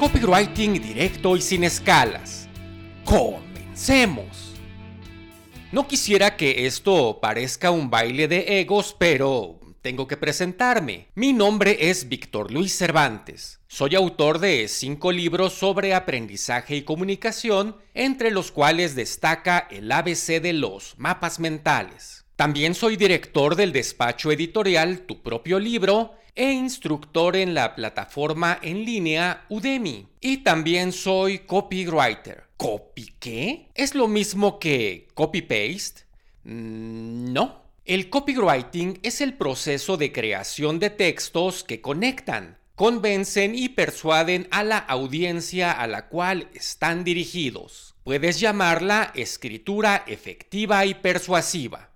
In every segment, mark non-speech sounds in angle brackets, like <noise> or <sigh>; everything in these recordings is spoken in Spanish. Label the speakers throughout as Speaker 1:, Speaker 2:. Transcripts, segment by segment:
Speaker 1: Copywriting directo y sin escalas. Comencemos. No quisiera que esto parezca un baile de egos, pero tengo que presentarme. Mi nombre es Víctor Luis Cervantes. Soy autor de cinco libros sobre aprendizaje y comunicación, entre los cuales destaca el ABC de los mapas mentales. También soy director del despacho editorial Tu propio libro e instructor en la plataforma en línea Udemy. Y también soy copywriter. ¿Copy qué? ¿Es lo mismo que copy-paste? Mm, no. El copywriting es el proceso de creación de textos que conectan, convencen y persuaden a la audiencia a la cual están dirigidos. Puedes llamarla escritura efectiva y persuasiva.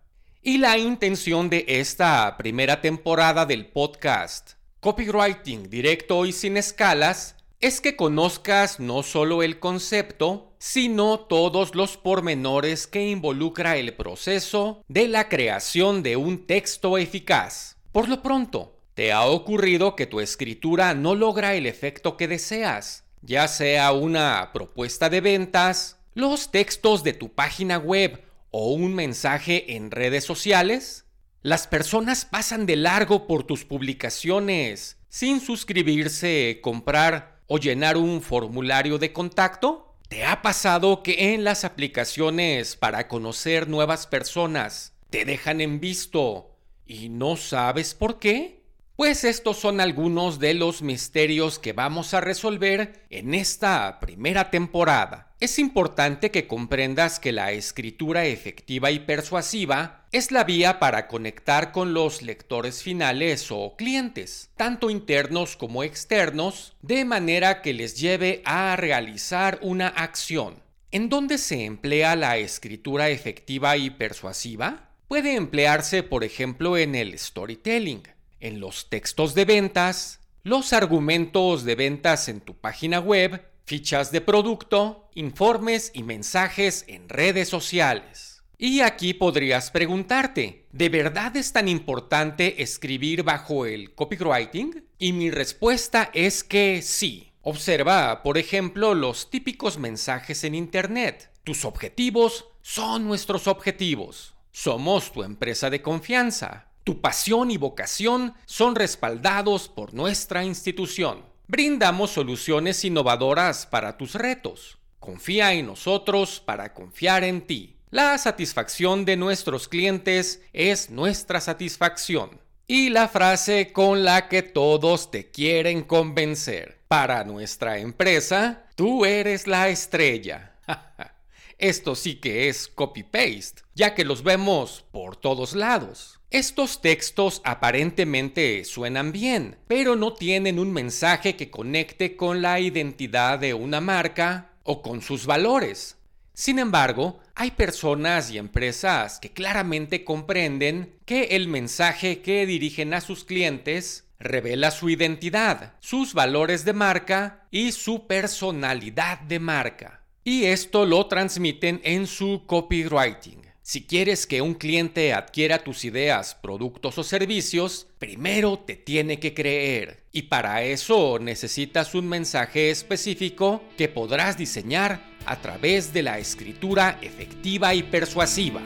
Speaker 1: Y la intención de esta primera temporada del podcast, Copywriting Directo y sin escalas, es que conozcas no solo el concepto, sino todos los pormenores que involucra el proceso de la creación de un texto eficaz. Por lo pronto, ¿te ha ocurrido que tu escritura no logra el efecto que deseas? Ya sea una propuesta de ventas, los textos de tu página web o un mensaje en redes sociales? Las personas pasan de largo por tus publicaciones sin suscribirse, comprar o llenar un formulario de contacto. ¿Te ha pasado que en las aplicaciones para conocer nuevas personas te dejan en visto y no sabes por qué? Pues estos son algunos de los misterios que vamos a resolver en esta primera temporada. Es importante que comprendas que la escritura efectiva y persuasiva es la vía para conectar con los lectores finales o clientes, tanto internos como externos, de manera que les lleve a realizar una acción. ¿En dónde se emplea la escritura efectiva y persuasiva? Puede emplearse, por ejemplo, en el storytelling en los textos de ventas, los argumentos de ventas en tu página web, fichas de producto, informes y mensajes en redes sociales. Y aquí podrías preguntarte, ¿de verdad es tan importante escribir bajo el copywriting? Y mi respuesta es que sí. Observa, por ejemplo, los típicos mensajes en Internet. Tus objetivos son nuestros objetivos. Somos tu empresa de confianza. Tu pasión y vocación son respaldados por nuestra institución. Brindamos soluciones innovadoras para tus retos. Confía en nosotros para confiar en ti. La satisfacción de nuestros clientes es nuestra satisfacción. Y la frase con la que todos te quieren convencer. Para nuestra empresa, tú eres la estrella. <laughs> Esto sí que es copy-paste, ya que los vemos por todos lados. Estos textos aparentemente suenan bien, pero no tienen un mensaje que conecte con la identidad de una marca o con sus valores. Sin embargo, hay personas y empresas que claramente comprenden que el mensaje que dirigen a sus clientes revela su identidad, sus valores de marca y su personalidad de marca. Y esto lo transmiten en su copywriting. Si quieres que un cliente adquiera tus ideas, productos o servicios, primero te tiene que creer. Y para eso necesitas un mensaje específico que podrás diseñar a través de la escritura efectiva y persuasiva.